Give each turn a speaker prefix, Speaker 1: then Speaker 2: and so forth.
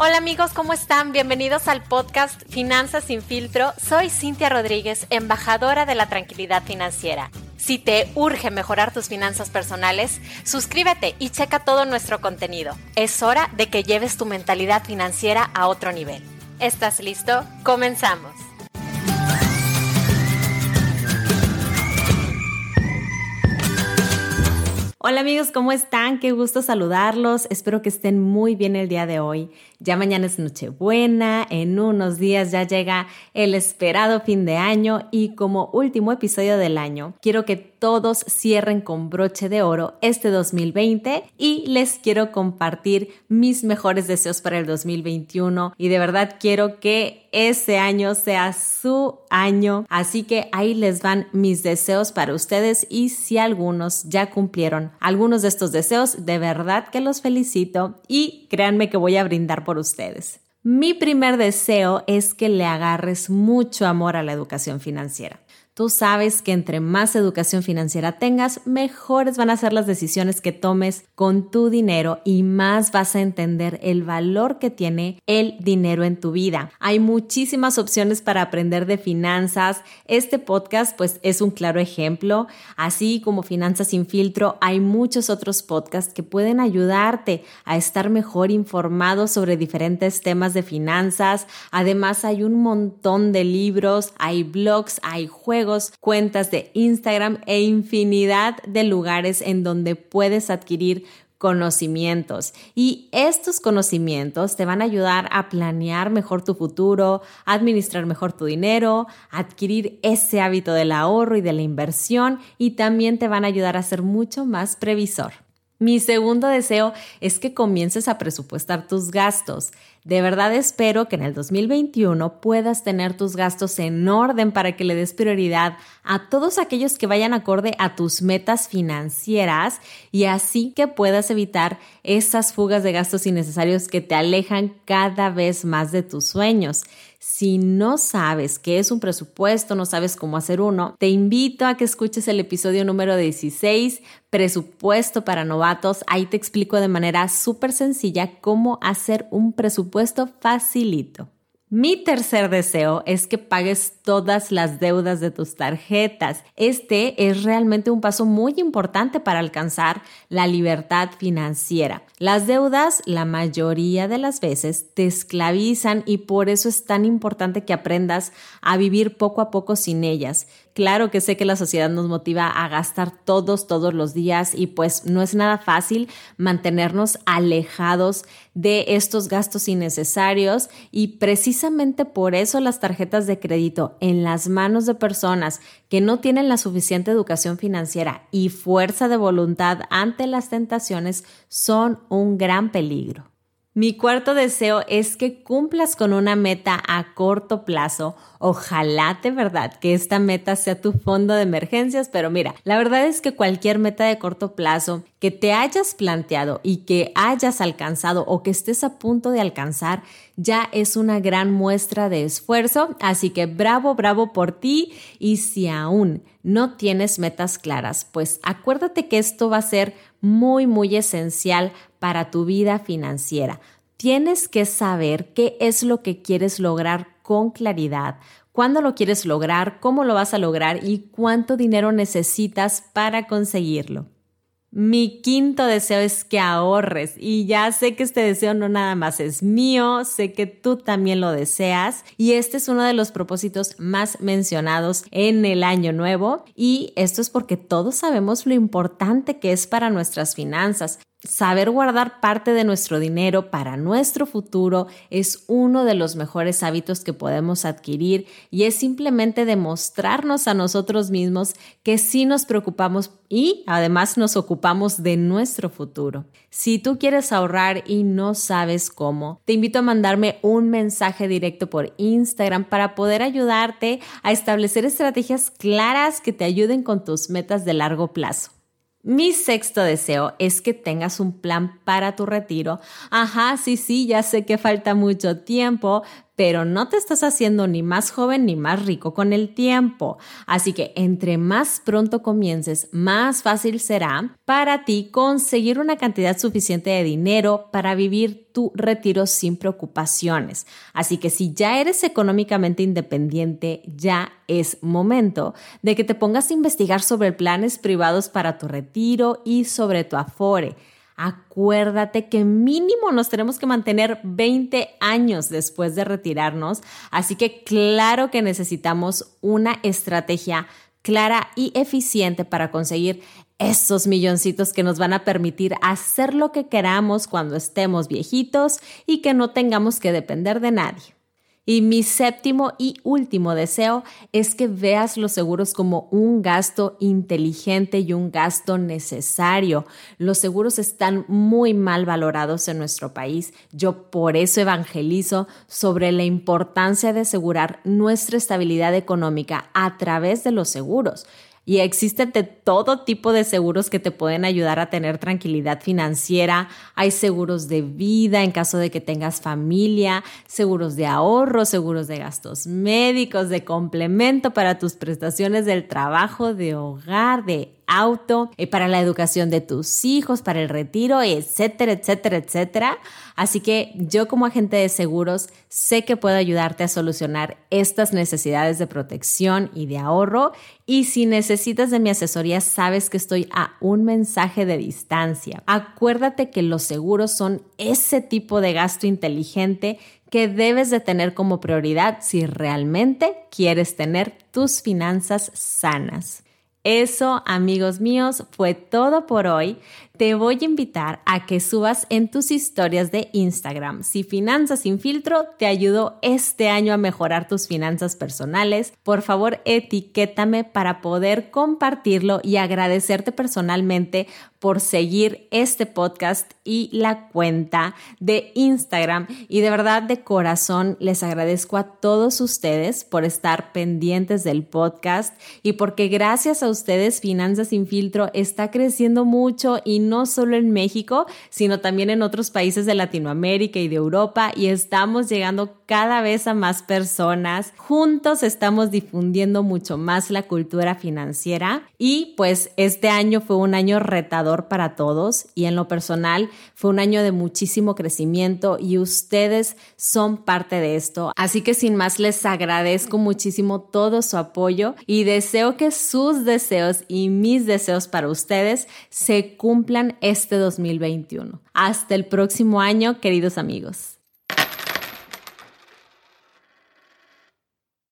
Speaker 1: Hola amigos, ¿cómo están? Bienvenidos al podcast Finanzas sin filtro. Soy Cintia Rodríguez, embajadora de la tranquilidad financiera. Si te urge mejorar tus finanzas personales, suscríbete y checa todo nuestro contenido. Es hora de que lleves tu mentalidad financiera a otro nivel. ¿Estás listo? Comenzamos. Hola amigos, ¿cómo están? Qué gusto saludarlos. Espero que estén muy bien el día de hoy. Ya mañana es Nochebuena, en unos días ya llega el esperado fin de año y como último episodio del año, quiero que todos cierren con broche de oro este 2020 y les quiero compartir mis mejores deseos para el 2021 y de verdad quiero que ese año sea su año. Así que ahí les van mis deseos para ustedes y si algunos ya cumplieron algunos de estos deseos, de verdad que los felicito y créanme que voy a brindar por ustedes. Mi primer deseo es que le agarres mucho amor a la educación financiera. Tú sabes que entre más educación financiera tengas, mejores van a ser las decisiones que tomes con tu dinero y más vas a entender el valor que tiene el dinero en tu vida. Hay muchísimas opciones para aprender de finanzas. Este podcast pues es un claro ejemplo. Así como Finanzas sin filtro, hay muchos otros podcasts que pueden ayudarte a estar mejor informado sobre diferentes temas de finanzas. Además hay un montón de libros, hay blogs, hay juegos cuentas de Instagram e infinidad de lugares en donde puedes adquirir conocimientos y estos conocimientos te van a ayudar a planear mejor tu futuro, administrar mejor tu dinero, adquirir ese hábito del ahorro y de la inversión y también te van a ayudar a ser mucho más previsor. Mi segundo deseo es que comiences a presupuestar tus gastos. De verdad espero que en el 2021 puedas tener tus gastos en orden para que le des prioridad a todos aquellos que vayan acorde a tus metas financieras y así que puedas evitar esas fugas de gastos innecesarios que te alejan cada vez más de tus sueños. Si no sabes qué es un presupuesto, no sabes cómo hacer uno, te invito a que escuches el episodio número 16, Presupuesto para novatos. Ahí te explico de manera súper sencilla cómo hacer un presupuesto facilito. Mi tercer deseo es que pagues todas las deudas de tus tarjetas. Este es realmente un paso muy importante para alcanzar la libertad financiera. Las deudas, la mayoría de las veces, te esclavizan y por eso es tan importante que aprendas a vivir poco a poco sin ellas. Claro que sé que la sociedad nos motiva a gastar todos, todos los días y pues no es nada fácil mantenernos alejados de estos gastos innecesarios y precisamente por eso las tarjetas de crédito en las manos de personas que no tienen la suficiente educación financiera y fuerza de voluntad ante las tentaciones son un gran peligro. Mi cuarto deseo es que cumplas con una meta a corto plazo. Ojalá de verdad que esta meta sea tu fondo de emergencias, pero mira, la verdad es que cualquier meta de corto plazo que te hayas planteado y que hayas alcanzado o que estés a punto de alcanzar ya es una gran muestra de esfuerzo. Así que bravo, bravo por ti. Y si aún no tienes metas claras, pues acuérdate que esto va a ser muy, muy esencial para tu vida financiera. Tienes que saber qué es lo que quieres lograr con claridad, cuándo lo quieres lograr, cómo lo vas a lograr y cuánto dinero necesitas para conseguirlo. Mi quinto deseo es que ahorres y ya sé que este deseo no nada más es mío, sé que tú también lo deseas y este es uno de los propósitos más mencionados en el año nuevo y esto es porque todos sabemos lo importante que es para nuestras finanzas. Saber guardar parte de nuestro dinero para nuestro futuro es uno de los mejores hábitos que podemos adquirir y es simplemente demostrarnos a nosotros mismos que sí nos preocupamos y además nos ocupamos de nuestro futuro. Si tú quieres ahorrar y no sabes cómo, te invito a mandarme un mensaje directo por Instagram para poder ayudarte a establecer estrategias claras que te ayuden con tus metas de largo plazo. Mi sexto deseo es que tengas un plan para tu retiro. Ajá, sí, sí, ya sé que falta mucho tiempo, pero no te estás haciendo ni más joven ni más rico con el tiempo. Así que entre más pronto comiences, más fácil será para ti conseguir una cantidad suficiente de dinero para vivir tu retiro sin preocupaciones. Así que si ya eres económicamente independiente, ya es momento de que te pongas a investigar sobre planes privados para tu retiro y sobre tu afore. Acuérdate que mínimo nos tenemos que mantener 20 años después de retirarnos, así que claro que necesitamos una estrategia clara y eficiente para conseguir esos milloncitos que nos van a permitir hacer lo que queramos cuando estemos viejitos y que no tengamos que depender de nadie. Y mi séptimo y último deseo es que veas los seguros como un gasto inteligente y un gasto necesario. Los seguros están muy mal valorados en nuestro país. Yo por eso evangelizo sobre la importancia de asegurar nuestra estabilidad económica a través de los seguros. Y existen de todo tipo de seguros que te pueden ayudar a tener tranquilidad financiera. Hay seguros de vida en caso de que tengas familia, seguros de ahorro, seguros de gastos médicos, de complemento para tus prestaciones del trabajo, de hogar, de auto, eh, para la educación de tus hijos, para el retiro, etcétera, etcétera, etcétera. Así que yo como agente de seguros sé que puedo ayudarte a solucionar estas necesidades de protección y de ahorro. Y si necesitas de mi asesoría, sabes que estoy a un mensaje de distancia. Acuérdate que los seguros son ese tipo de gasto inteligente que debes de tener como prioridad si realmente quieres tener tus finanzas sanas. Eso, amigos míos, fue todo por hoy. Te voy a invitar a que subas en tus historias de Instagram. Si Finanzas sin filtro te ayudó este año a mejorar tus finanzas personales, por favor etiquétame para poder compartirlo y agradecerte personalmente por seguir este podcast y la cuenta de Instagram. Y de verdad, de corazón, les agradezco a todos ustedes por estar pendientes del podcast y porque gracias a ustedes Finanzas sin filtro está creciendo mucho y no solo en México, sino también en otros países de Latinoamérica y de Europa y estamos llegando cada vez a más personas. Juntos estamos difundiendo mucho más la cultura financiera y pues este año fue un año retador para todos y en lo personal fue un año de muchísimo crecimiento y ustedes son parte de esto. Así que sin más les agradezco muchísimo todo su apoyo y deseo que sus deseos y mis deseos para ustedes se cumplan este 2021. Hasta el próximo año, queridos amigos.